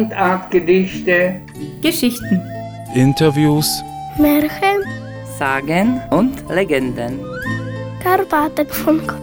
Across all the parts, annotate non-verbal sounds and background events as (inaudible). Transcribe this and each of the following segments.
Mundartgedichte, Geschichten, Interviews, Märchen, Sagen und Legenden. Karpatenfunk.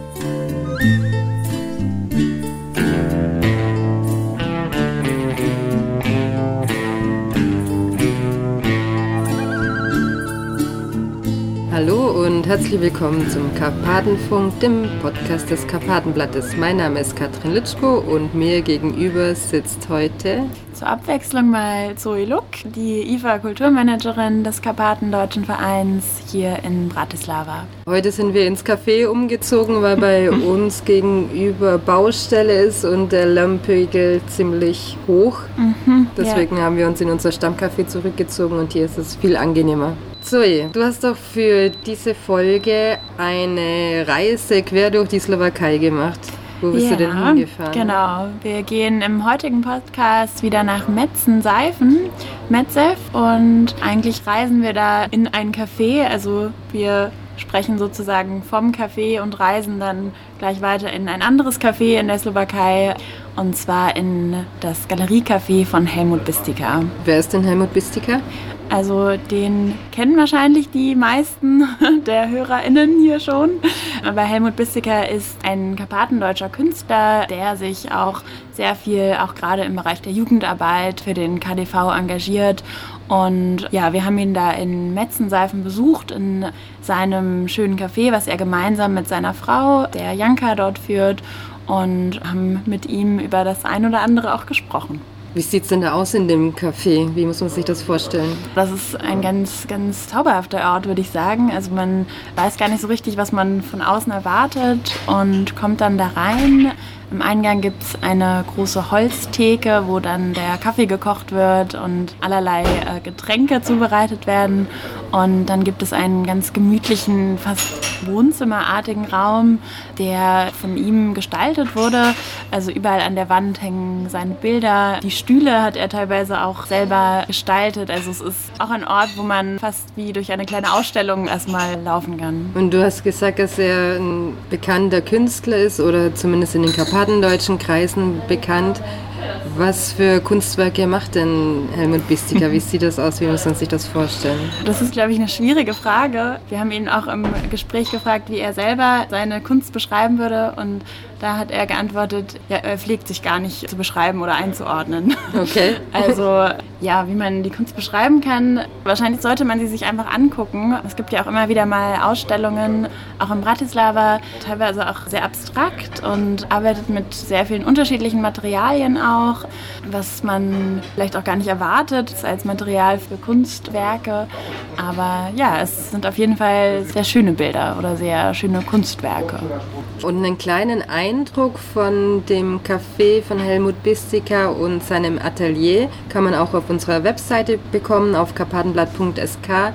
Hallo und herzlich willkommen zum Karpatenfunk, dem Podcast des Karpatenblattes. Mein Name ist Katrin Litschko und mir gegenüber sitzt heute zur Abwechslung mal Zoe Luck, die IFA Kulturmanagerin des Karpatendeutschen Vereins hier in Bratislava. Heute sind wir ins Café umgezogen, weil bei (laughs) uns gegenüber Baustelle ist und der Lärmpegel ziemlich hoch. Mhm, Deswegen ja. haben wir uns in unser Stammcafé zurückgezogen und hier ist es viel angenehmer. Zoe, du hast doch für diese Folge eine Reise quer durch die Slowakei gemacht. Wo bist ja, du denn hingefahren? Genau, wir gehen im heutigen Podcast wieder nach Metzen-Seifen, Metzev, und eigentlich reisen wir da in ein Café. Also wir sprechen sozusagen vom Café und reisen dann gleich weiter in ein anderes Café in der Slowakei und zwar in das Galeriecafé von Helmut Bistika. Wer ist denn Helmut Bistika? Also den kennen wahrscheinlich die meisten (laughs) der HörerInnen hier schon. Aber Helmut Bistiker ist ein karpatendeutscher Künstler, der sich auch sehr viel, auch gerade im Bereich der Jugendarbeit, für den KDV engagiert. Und ja, wir haben ihn da in Metzenseifen besucht, in seinem schönen Café, was er gemeinsam mit seiner Frau, der Janka, dort führt. Und haben mit ihm über das ein oder andere auch gesprochen. Wie sieht es denn da aus in dem Café? Wie muss man sich das vorstellen? Das ist ein ganz, ganz zauberhafter Ort, würde ich sagen. Also man weiß gar nicht so richtig, was man von außen erwartet und kommt dann da rein. Im Eingang gibt es eine große Holztheke, wo dann der Kaffee gekocht wird und allerlei äh, Getränke zubereitet werden. Und dann gibt es einen ganz gemütlichen, fast wohnzimmerartigen Raum, der von ihm gestaltet wurde. Also überall an der Wand hängen seine Bilder. Die Stühle hat er teilweise auch selber gestaltet. Also es ist auch ein Ort, wo man fast wie durch eine kleine Ausstellung erstmal laufen kann. Und du hast gesagt, dass er ein bekannter Künstler ist oder zumindest in den karpatendeutschen Kreisen bekannt. Was für Kunstwerke macht denn Helmut Bistika? Wie sieht das aus? Wie muss man sich das vorstellen? Das ist, glaube ich, eine schwierige Frage. Wir haben ihn auch im Gespräch gefragt, wie er selber seine Kunst beschreiben würde. Und da hat er geantwortet, ja, er pflegt sich gar nicht zu beschreiben oder einzuordnen. Okay. (laughs) Also ja, wie man die Kunst beschreiben kann. Wahrscheinlich sollte man sie sich einfach angucken. Es gibt ja auch immer wieder mal Ausstellungen, auch in Bratislava, teilweise auch sehr abstrakt und arbeitet mit sehr vielen unterschiedlichen Materialien auch, was man vielleicht auch gar nicht erwartet als Material für Kunstwerke. Aber ja, es sind auf jeden Fall sehr schöne Bilder oder sehr schöne Kunstwerke. Und einen kleinen Eindruck von dem Café von Helmut Bistika und seinem Atelier kann man auch auf unserer Webseite bekommen, auf karpatenblatt.sk.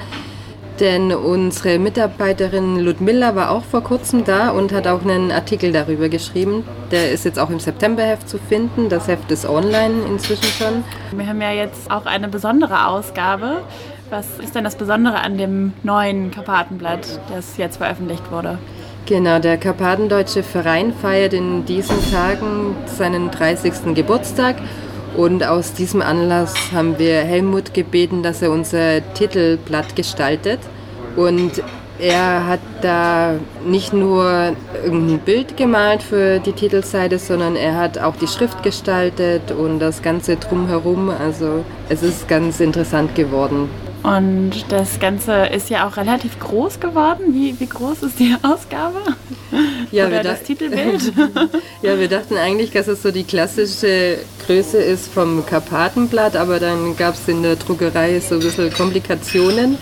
Denn unsere Mitarbeiterin Ludmilla war auch vor kurzem da und hat auch einen Artikel darüber geschrieben. Der ist jetzt auch im Septemberheft zu finden. Das Heft ist online inzwischen schon. Wir haben ja jetzt auch eine besondere Ausgabe. Was ist denn das Besondere an dem neuen Karpatenblatt, das jetzt veröffentlicht wurde? Genau, der Karpatendeutsche Verein feiert in diesen Tagen seinen 30. Geburtstag und aus diesem Anlass haben wir Helmut gebeten, dass er unser Titelblatt gestaltet. Und er hat da nicht nur irgendein Bild gemalt für die Titelseite, sondern er hat auch die Schrift gestaltet und das Ganze drumherum. Also es ist ganz interessant geworden. Und das Ganze ist ja auch relativ groß geworden. Wie, wie groß ist die Ausgabe? Ja, Oder wir das Titelbild? (laughs) Ja, wir dachten eigentlich, dass es so die klassische Größe ist vom Karpatenblatt, aber dann gab es in der Druckerei so ein bisschen Komplikationen.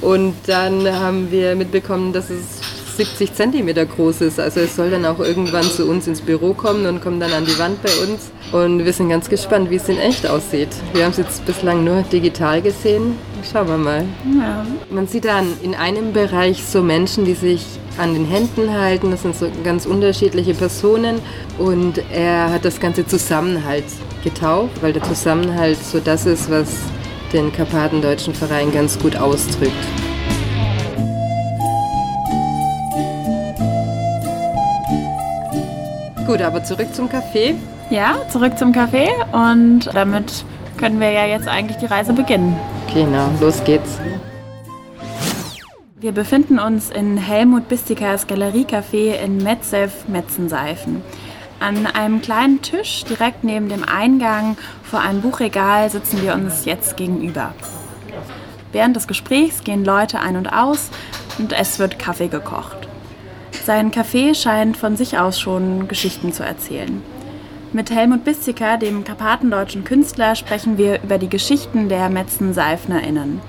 Und dann haben wir mitbekommen, dass es 70 Zentimeter groß ist. Also es soll dann auch irgendwann zu uns ins Büro kommen und kommt dann an die Wand bei uns. Und wir sind ganz gespannt, wie es in echt aussieht. Wir haben es jetzt bislang nur digital gesehen. Schauen wir mal. ja. Man sieht dann in einem Bereich so Menschen, die sich an den Händen halten. Das sind so ganz unterschiedliche Personen. Und er hat das Ganze Zusammenhalt getauft, weil der Zusammenhalt so das ist, was den Karpatendeutschen Verein ganz gut ausdrückt. Gut, aber zurück zum Café. Ja, zurück zum Café und damit können wir ja jetzt eigentlich die Reise beginnen. Genau, los geht's. Wir befinden uns in Helmut Bistikers Galeriecafé in Metzew, Metzenseifen. An einem kleinen Tisch direkt neben dem Eingang vor einem Buchregal sitzen wir uns jetzt gegenüber. Während des Gesprächs gehen Leute ein und aus und es wird Kaffee gekocht. Sein Café scheint von sich aus schon Geschichten zu erzählen. Mit Helmut Bistiker, dem karpatendeutschen Künstler, sprechen wir über die Geschichten der Metzen-SeifnerInnen.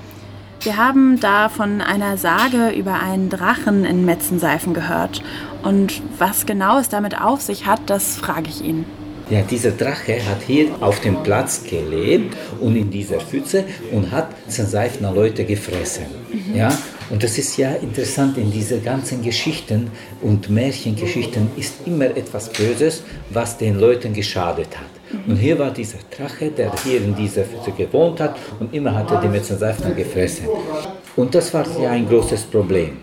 Wir haben da von einer Sage über einen Drachen in Metzenseifen gehört. Und was genau es damit auf sich hat, das frage ich ihn. Ja, dieser Drache hat hier auf dem Platz gelebt und in dieser Pfütze und hat Seifner Leute gefressen. Mhm. Ja, und das ist ja interessant, in diesen ganzen Geschichten und Märchengeschichten ist immer etwas Böses, was den Leuten geschadet hat. Und hier war dieser Drache, der hier in dieser Pfütze gewohnt hat und immer hat er die Metzenseifner gefressen. Und das war ja ein großes Problem.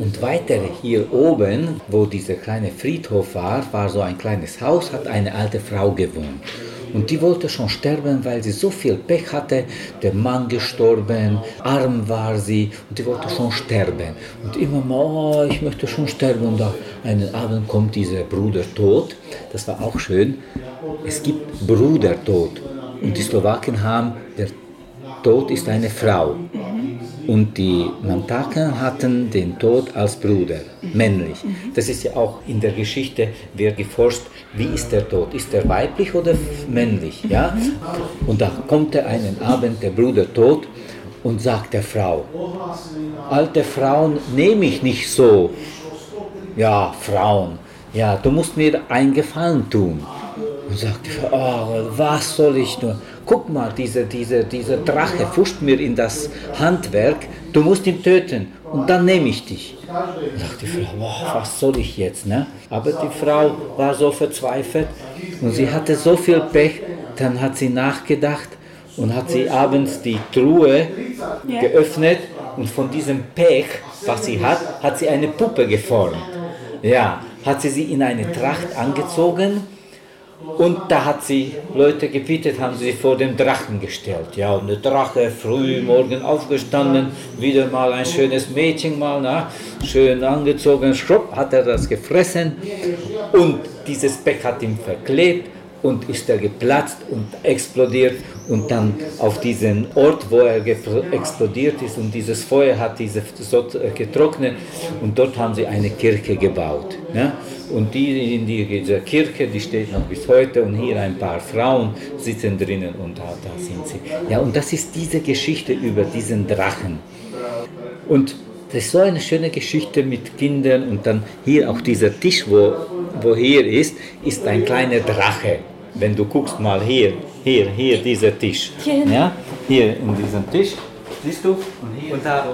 Und weiter hier oben, wo dieser kleine Friedhof war, war so ein kleines Haus, hat eine alte Frau gewohnt. Und die wollte schon sterben, weil sie so viel Pech hatte. Der Mann gestorben, arm war sie und die wollte schon sterben. Und immer mal, oh, ich möchte schon sterben. Und einen Abend kommt dieser Bruder tot. Das war auch schön. Es gibt Brudertod. Und die Slowaken haben, der Tod ist eine Frau. Und die Mantaken hatten den Tod als Bruder, männlich. Das ist ja auch in der Geschichte, wird geforscht, wie ist der Tod? Ist er weiblich oder männlich? Ja? Und da kommt er einen Abend, der Bruder tot, und sagt der Frau, alte Frauen nehme ich nicht so. Ja, Frauen, ja, du musst mir einen Gefallen tun. Und sagt die Frau, oh, was soll ich nur? guck mal, dieser, dieser, dieser Drache fuscht mir in das Handwerk, du musst ihn töten und dann nehme ich dich. Da dachte die Frau, boah, was soll ich jetzt? Ne? Aber die Frau war so verzweifelt und sie hatte so viel Pech, dann hat sie nachgedacht und hat sie abends die Truhe geöffnet und von diesem Pech, was sie hat, hat sie eine Puppe geformt. Ja, hat sie sie in eine Tracht angezogen und da hat sie Leute gebietet, haben sie vor dem Drachen gestellt. Ja, und der Drache früh morgen aufgestanden, wieder mal ein schönes Mädchen mal, na, schön angezogen, schrupp, hat er das gefressen und dieses Beck hat ihn verklebt und ist er geplatzt und explodiert und dann auf diesen Ort, wo er explodiert ist und dieses Feuer hat diese äh, getrocknet und dort haben sie eine Kirche gebaut. Ne? Und die in dieser Kirche, die steht noch bis heute und hier ein paar Frauen sitzen drinnen und da, da sind sie. Ja, und das ist diese Geschichte über diesen Drachen. Und das ist so eine schöne Geschichte mit Kindern und dann hier auch dieser Tisch, wo, wo hier ist, ist ein kleiner Drache. Wenn du guckst mal hier, hier, hier dieser Tisch. Ja, hier in diesem Tisch, siehst du? Und da,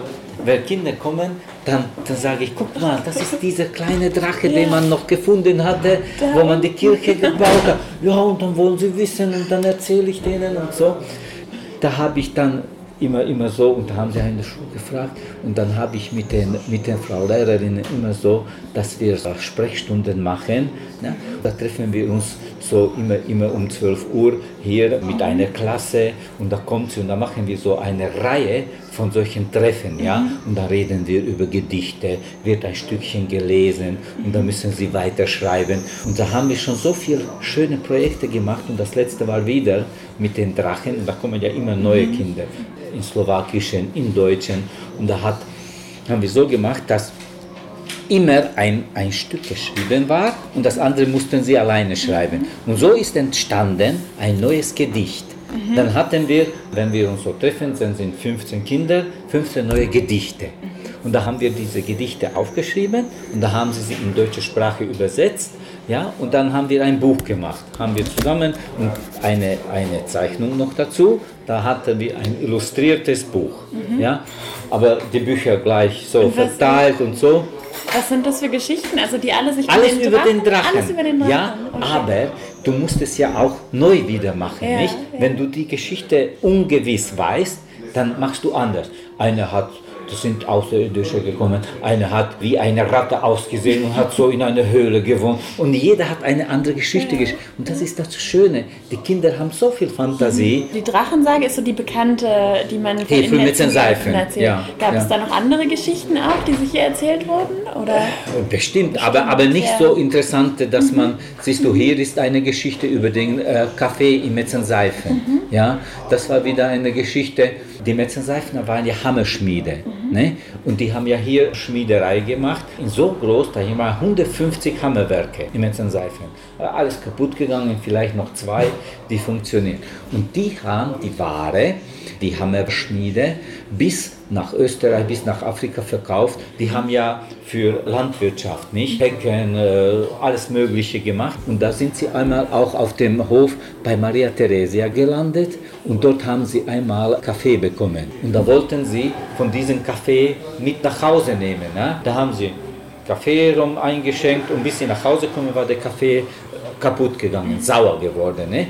wenn Kinder kommen, dann, dann sage ich, guck mal, das ist dieser kleine Drache, den man noch gefunden hatte, wo man die Kirche gebaut hat. Ja, und dann wollen sie wissen und dann erzähle ich denen und so. Da habe ich dann immer, immer so und da haben sie eine Schule gefragt und dann habe ich mit den, mit den Frau Lehrerinnen immer so, dass wir Sprechstunden machen. Ne? Da treffen wir uns so immer, immer um 12 Uhr hier mit einer Klasse und da kommt sie und da machen wir so eine Reihe von solchen Treffen, ja, mhm. und da reden wir über Gedichte, wird ein Stückchen gelesen und da müssen sie weiterschreiben und da haben wir schon so viele schöne Projekte gemacht und das letzte war wieder mit den Drachen und da kommen ja immer neue mhm. Kinder in Slowakischen, in Deutschen und da hat, haben wir so gemacht, dass immer ein, ein Stück geschrieben war und das andere mussten sie alleine schreiben. Und so ist entstanden ein neues Gedicht. Mhm. Dann hatten wir, wenn wir uns so treffen, dann sind 15 Kinder, 15 neue Gedichte. Und da haben wir diese Gedichte aufgeschrieben und da haben sie sie in deutsche Sprache übersetzt. Ja, und dann haben wir ein Buch gemacht, haben wir zusammen und eine, eine Zeichnung noch dazu. Da hatten wir ein illustriertes Buch. Mhm. Ja, aber die Bücher gleich so verteilt und so. Was sind das für Geschichten? Also die alle sich alles über den Drachen. Alles über den Drachen. Ja, okay. aber du musst es ja auch neu wieder machen, ja, nicht? Ja. Wenn du die Geschichte ungewiss weißt, dann machst du anders. Einer hat das sind Außerirdische gekommen. Einer hat wie eine Ratte ausgesehen und hat so in einer Höhle gewohnt. Und jeder hat eine andere Geschichte geschrieben. Und das ist das Schöne. Die Kinder haben so viel Fantasie. Die Drachensage ist so die bekannte, die man von Hefe in mit den Seifen, erzählt. ja, Gab ja. es da noch andere Geschichten auch, die sich hier erzählt wurden? Oder? Bestimmt, aber, aber nicht ja. so interessant, dass man, siehst du, hier ist eine Geschichte über den äh, Kaffee in Metzenseifen. Ja, das war wieder eine Geschichte. Die Metzenseifner waren ja Hammerschmiede. Ne? Und die haben ja hier Schmiederei gemacht. In so groß, da hier waren 150 Hammerwerke in Metzenseifen. Äh, Alles kaputt gegangen, vielleicht noch zwei, die funktionieren. Und die haben die Ware, die Hammerschmiede, bis nach Österreich, bis nach Afrika verkauft. Die haben ja für Landwirtschaft, nicht? Hecken, äh, alles Mögliche gemacht. Und da sind sie einmal auch auf dem Hof bei Maria Theresia gelandet und dort haben sie einmal Kaffee bekommen. Und da wollten sie von diesem Kaffee mit nach Hause nehmen. Ne? Da haben sie Kaffee rum eingeschenkt und bis sie nach Hause kommen, war der Kaffee kaputt gegangen, sauer geworden. Ne?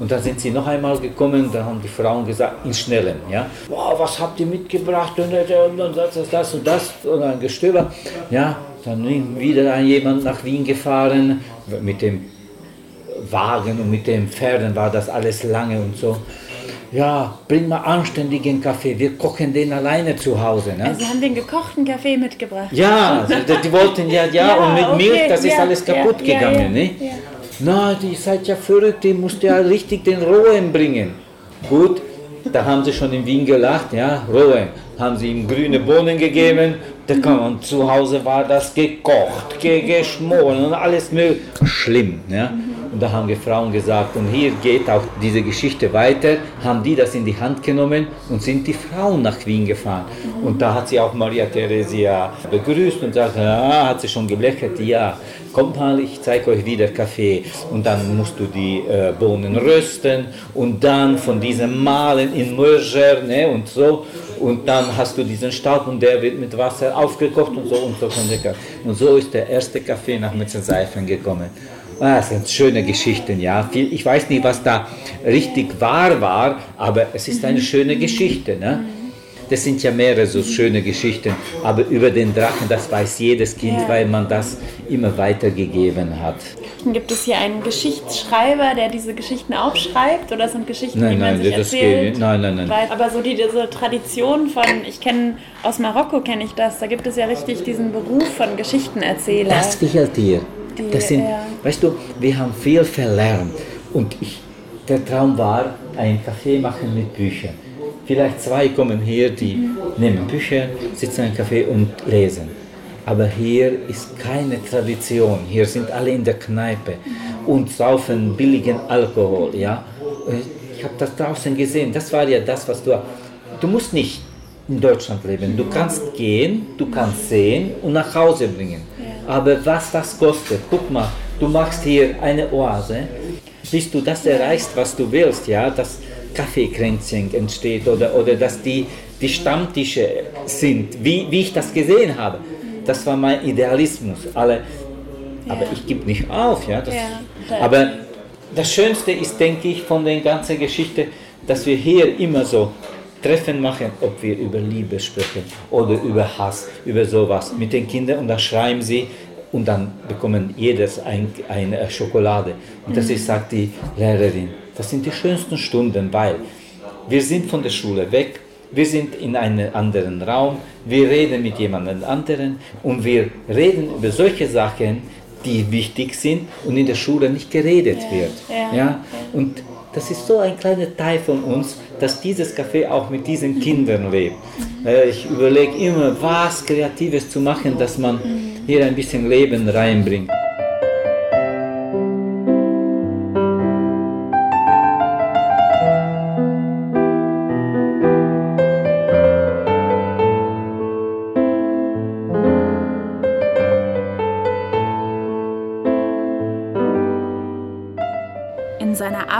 Und dann sind sie noch einmal gekommen, da haben die Frauen gesagt, in Schnellen, ja, wow, was habt ihr mitgebracht und, und das, das, das und das und ein Gestöber. Ja, dann wieder jemand nach Wien gefahren mit dem Wagen und mit den Pferden war das alles lange und so. Ja, bring mal anständigen Kaffee, wir kochen den alleine zu Hause. Ne? Also haben den gekochten Kaffee mitgebracht. Ja, die, wollten ja, ja, Ja, und mit okay, Milch, das ist ja, alles ja, kaputt ja, gegangen. ne? Na, die seid ja verrückt, die musst ja richtig den Rohen bringen. Gut, da haben sie schon in Wien gelacht, ja, Rohen. Haben sie ihm grüne Bohnen gegeben, da kam, und zu Hause war das gekocht, ge geschmoren und alles mögliche. Schlimm, ja. Und da haben die Frauen gesagt, und hier geht auch diese Geschichte weiter, haben die das in die Hand genommen und sind die Frauen nach Wien gefahren. Und da hat sie auch Maria Theresia begrüßt und sagt, ja, hat sie schon gelächelt, ja, kommt mal, ich zeige euch wieder Kaffee. Und dann musst du die äh, Bohnen rösten und dann von diesem Malen in Mörger ne, und so. Und dann hast du diesen Staub und der wird mit Wasser aufgekocht und so und so. Und so ist der erste Kaffee nach Metzenseifen gekommen. Ah, das sind schöne Geschichten, ja. Ich weiß nicht, was da richtig wahr war, aber es ist eine schöne Geschichte. Ne? Das sind ja mehrere so schöne Geschichten, aber über den Drachen, das weiß jedes Kind, Ja. weil man das immer weitergegeben hat. Gibt es hier einen Geschichtsschreiber, der diese Geschichten aufschreibt? Oder sind Geschichten, Nein, die man nein, sich erzählt? geht- nein, nein, nein. Weil, aber so die, diese Tradition von, ich kenne, aus Marokko kenne ich das, da gibt es ja richtig diesen Beruf von Geschichtenerzähler. Das gefällt dir. Die, Das sind, ja. weißt du, wir haben viel verlernt. Und ich, der Traum war, ein Café machen mit Büchern. Vielleicht zwei kommen hier, die nehmen Bücher, sitzen im Café und lesen. Aber hier ist keine Tradition. Hier sind alle in der Kneipe und saufen billigen Alkohol. Ja? Ich habe das draußen gesehen. Das war ja das, was du. Du musst nicht in Deutschland leben. Du kannst gehen, du kannst sehen und nach Hause bringen. Aber was das kostet, guck mal, du machst hier eine Oase, bis du das erreichst, was du willst, ja, dass Kaffeekränzchen entsteht oder, oder dass die, die Stammtische sind, wie, wie ich das gesehen habe. Das war mein Idealismus. Alle, aber ich gebe nicht auf, ja. Das, Ja, aber das Schönste ist, denke ich, von der ganzen Geschichte, dass wir hier immer so Treffen machen, ob wir über Liebe sprechen oder über Hass, über sowas mit den Kindern und dann schreiben sie und dann bekommen jedes ein, eine Schokolade. Und das ist, sagt die Lehrerin, das sind die schönsten Stunden, weil wir sind von der Schule weg, wir sind in einem anderen Raum, wir reden mit jemandem anderen und wir reden über solche Sachen, die wichtig sind und in der Schule nicht geredet wird. ja, Ja? Und das ist so ein kleiner Teil von uns, dass dieses Café auch mit diesen Kindern lebt. Ich überlege immer, was Kreatives zu machen, dass man hier ein bisschen Leben reinbringt.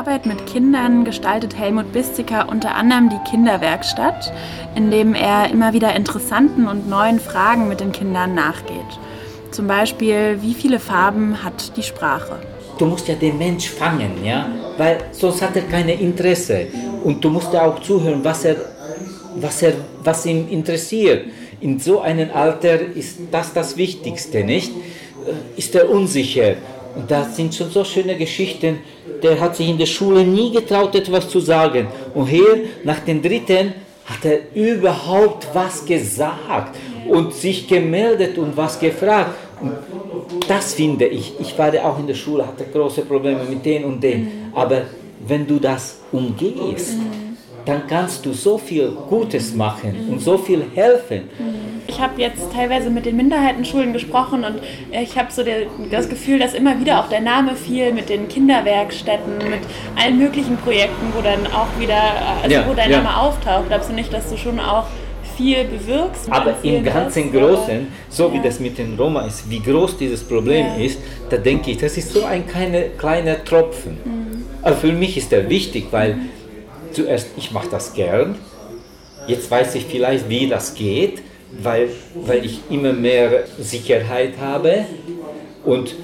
Arbeit mit Kindern gestaltet Helmut Bistiker unter anderem die Kinderwerkstatt, in dem er immer wieder interessanten und neuen Fragen mit den Kindern nachgeht. Zum Beispiel, wie viele Farben hat die Sprache? Du musst ja den Mensch fangen, ja, weil sonst hat er kein Interesse. Und du musst ja auch zuhören, was er was, er, was ihn interessiert. In so einem Alter ist das das Wichtigste, nicht? Äh, ist er unsicher? Und da sind schon so schöne Geschichten. Der hat sich in der Schule nie getraut, etwas zu sagen. Und hier, nach dem dritten, hat er überhaupt was gesagt und sich gemeldet und was gefragt. Und das finde ich. Ich war ja auch in der Schule, hatte große Probleme mit den und den. Aber wenn du das umgehst, dann kannst du so viel Gutes machen und so viel helfen. Ich habe jetzt teilweise mit den Minderheitenschulen gesprochen und ich habe so der, das Gefühl, dass immer wieder auch der Name fiel mit den Kinderwerkstätten, mit allen möglichen Projekten, wo dann auch wieder, also ja, wo dein ja. Name auftaucht. Glaubst du nicht, dass du schon auch viel bewirkst? Aber im ganzen Großen, so ja. wie das mit den Roma ist, wie groß dieses Problem ist, da denke ich, das ist so ein kleiner, kleiner Tropfen. Mhm. Aber für mich ist der wichtig, weil mhm zuerst, ich mache das gern, jetzt weiß ich vielleicht, wie das geht, weil, weil ich immer mehr Sicherheit habe und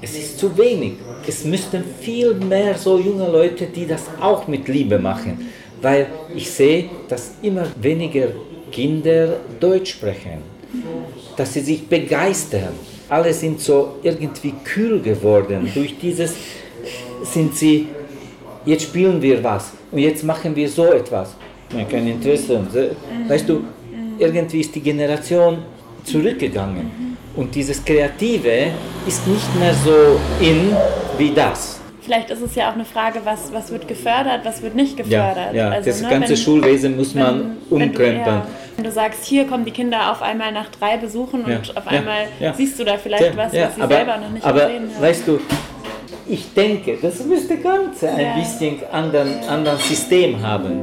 es ist zu wenig. Es müssten viel mehr so junge Leute, die das auch mit Liebe machen, weil ich sehe, dass immer weniger Kinder Deutsch sprechen, dass sie sich begeistern. Alle sind so irgendwie kühl geworden. Durch dieses sind sie jetzt spielen wir was und jetzt machen wir so etwas. Kein Interesse. Weißt du, irgendwie ist die Generation zurückgegangen und dieses Kreative ist nicht mehr so in wie das. Vielleicht ist es ja auch eine Frage, was, was wird gefördert, was wird nicht gefördert. Ja, ja. Also, das ne, ganze wenn, Schulwesen muss wenn, man umkrempeln. Wenn du sagst, hier kommen die Kinder auf einmal nach drei Besuchen und ja, auf einmal siehst du da vielleicht was, was sie aber, selber noch nicht aber, gesehen haben. Weißt du, ich denke, das müsste ganz ein ja. bisschen anderen, anderen System haben.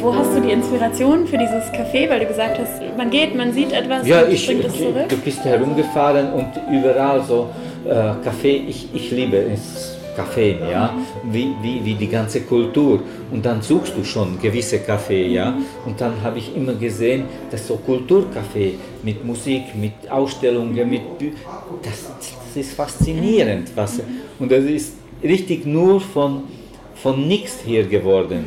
Wo hast du die Inspiration für dieses Café, weil du gesagt hast, man geht, man sieht etwas ja, und ich, bringt es zurück? Du bist herumgefahren und überall so äh, Kaffee, ich, ich liebe es Kaffee, ja, wie, wie, wie die ganze Kultur. Und dann suchst du schon gewisse Kaffee, ja. Und dann habe ich immer gesehen, dass so Kulturkaffee mit Musik, mit Ausstellungen, mit das, das ist faszinierend. Was, und das ist richtig nur von, von nichts hier geworden.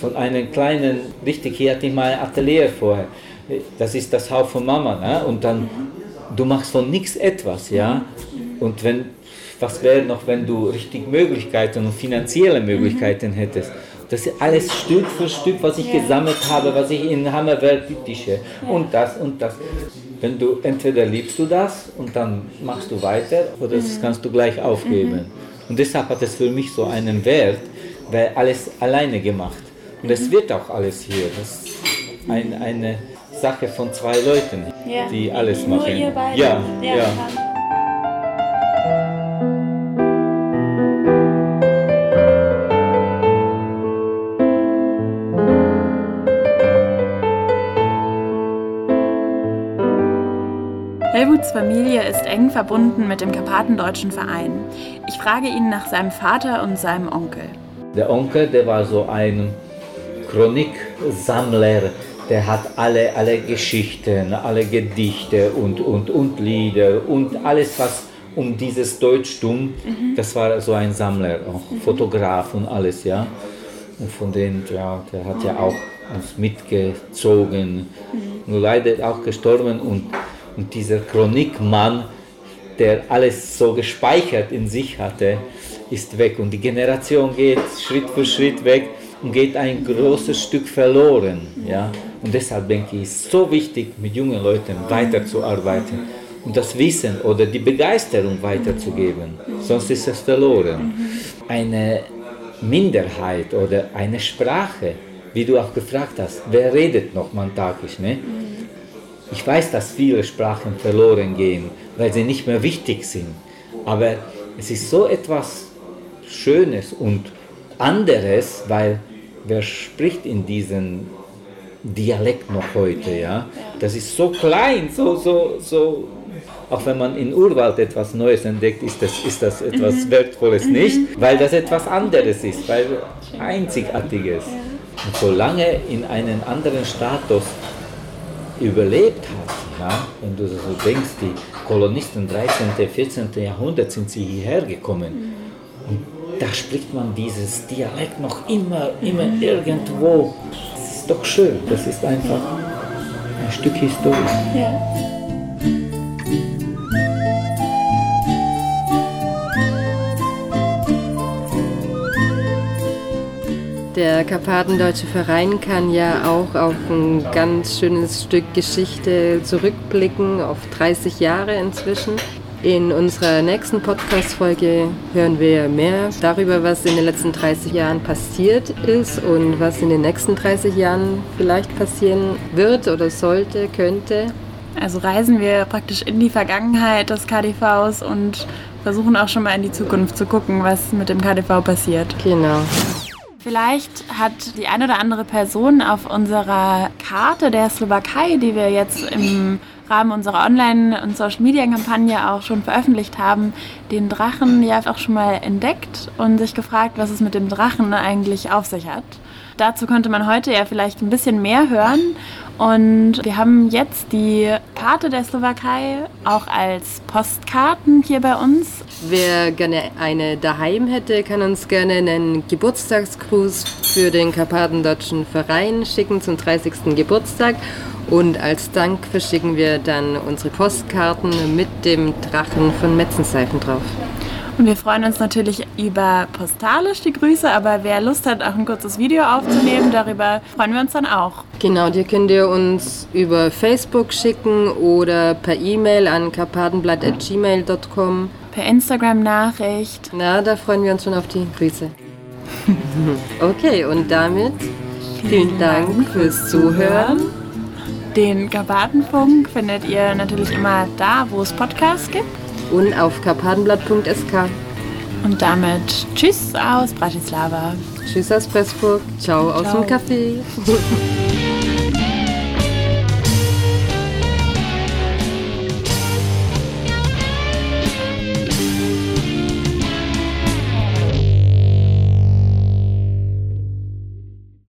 Von einem kleinen, richtig, hier hatte ich mal ein Atelier vorher. Das ist das Haus von Mama, ne? Und dann, du machst von nichts etwas, ja. Und wenn was wäre noch, wenn du richtig Möglichkeiten und finanzielle Möglichkeiten hättest. Das ist alles Stück für Stück, was ich ja. gesammelt habe, was ich in Hammerwelt Tische ja. und das und das. Wenn du entweder liebst du das und dann machst du weiter oder mhm. das kannst du gleich aufgeben. Mhm. Und deshalb hat es für mich so einen Wert, weil alles alleine gemacht. Und es mhm. wird auch alles hier. Das ist ein, eine Sache von zwei Leuten, ja. die alles machen. Nur ihr beide. Ja, ja. Helmuts Familie ist eng verbunden mit dem Karpatendeutschen Verein. Ich frage ihn nach seinem Vater und seinem Onkel. Der Onkel, der war so ein Chroniksammler, der hat alle, alle Geschichten, alle Gedichte und, und, und Lieder und alles, was um dieses Deutschtum, mhm. das war so ein Sammler, auch mhm. Fotograf und alles, ja. Und von denen, ja, der hat ja auch uns mitgezogen, mhm. nur leider auch gestorben und und dieser Chronikmann, der alles so gespeichert in sich hatte, ist weg. Und die Generation geht Schritt für Schritt weg und geht ein großes Stück verloren. Ja? Und deshalb denke ich, ist es so wichtig, mit jungen Leuten weiterzuarbeiten und das Wissen oder die Begeisterung weiterzugeben. Sonst ist es verloren. Eine Minderheit oder eine Sprache, wie du auch gefragt hast, wer redet noch mantagisch? Ne? Ich weiß, dass viele Sprachen verloren gehen, weil sie nicht mehr wichtig sind. Aber es ist so etwas Schönes und anderes, weil wer spricht in diesem Dialekt noch heute, ja? Das ist so klein, so, so, so. Auch wenn man in Urwald etwas Neues entdeckt, ist das, ist das etwas mhm. Wertvolles mhm. nicht, weil das etwas anderes ist, weil Einzigartiges. Und solange in einen anderen Status überlebt hat. Ja? Wenn du so denkst, die Kolonisten 13., 14. Jahrhundert sind sie hierher gekommen. Und da spricht man dieses Dialekt noch immer, immer irgendwo. Das ist doch schön. Das ist einfach ein Stück Historie. Ja. Der Karpatendeutsche Verein kann ja auch auf ein ganz schönes Stück Geschichte zurückblicken, auf 30 Jahre inzwischen. In unserer nächsten Podcast-Folge hören wir mehr darüber, was in den letzten 30 Jahren passiert ist und was in den nächsten 30 Jahren vielleicht passieren wird oder sollte, könnte. Also reisen wir praktisch in die Vergangenheit des KDVs und versuchen auch schon mal in die Zukunft zu gucken, was mit dem KDV passiert. Genau. Vielleicht hat die eine oder andere Person auf unserer Karte der Slowakei, die wir jetzt im Rahmen unserer Online- und Social-Media-Kampagne auch schon veröffentlicht haben, den Drachen ja auch schon mal entdeckt und sich gefragt, was es mit dem Drachen eigentlich auf sich hat. Dazu konnte man heute ja vielleicht ein bisschen mehr hören. Und wir haben jetzt die Karte der Slowakei auch als Postkarten hier bei uns. Wer gerne eine daheim hätte, kann uns gerne einen Geburtstagsgruß für den Karpatendeutschen Verein schicken zum 30. Geburtstag. Und als Dank verschicken wir dann unsere Postkarten mit dem Drachen von Metzenseifen drauf. Und wir freuen uns natürlich über postalisch die Grüße, aber wer Lust hat, auch ein kurzes Video aufzunehmen, darüber freuen wir uns dann auch. Genau, die könnt ihr uns über Facebook schicken oder per E-Mail an karpatenblatt.gmail.com. Per Instagram-Nachricht. Na, da freuen wir uns schon auf die Grüße. (laughs) Okay, und damit vielen Dank fürs Zuhören. Den Karpatenfunk findet ihr natürlich immer da, wo es Podcasts gibt. Und auf karpatenblatt.sk. Und damit Tschüss aus Bratislava. Tschüss aus Pressburg. Ciao, aus Ciao. dem Café. (laughs)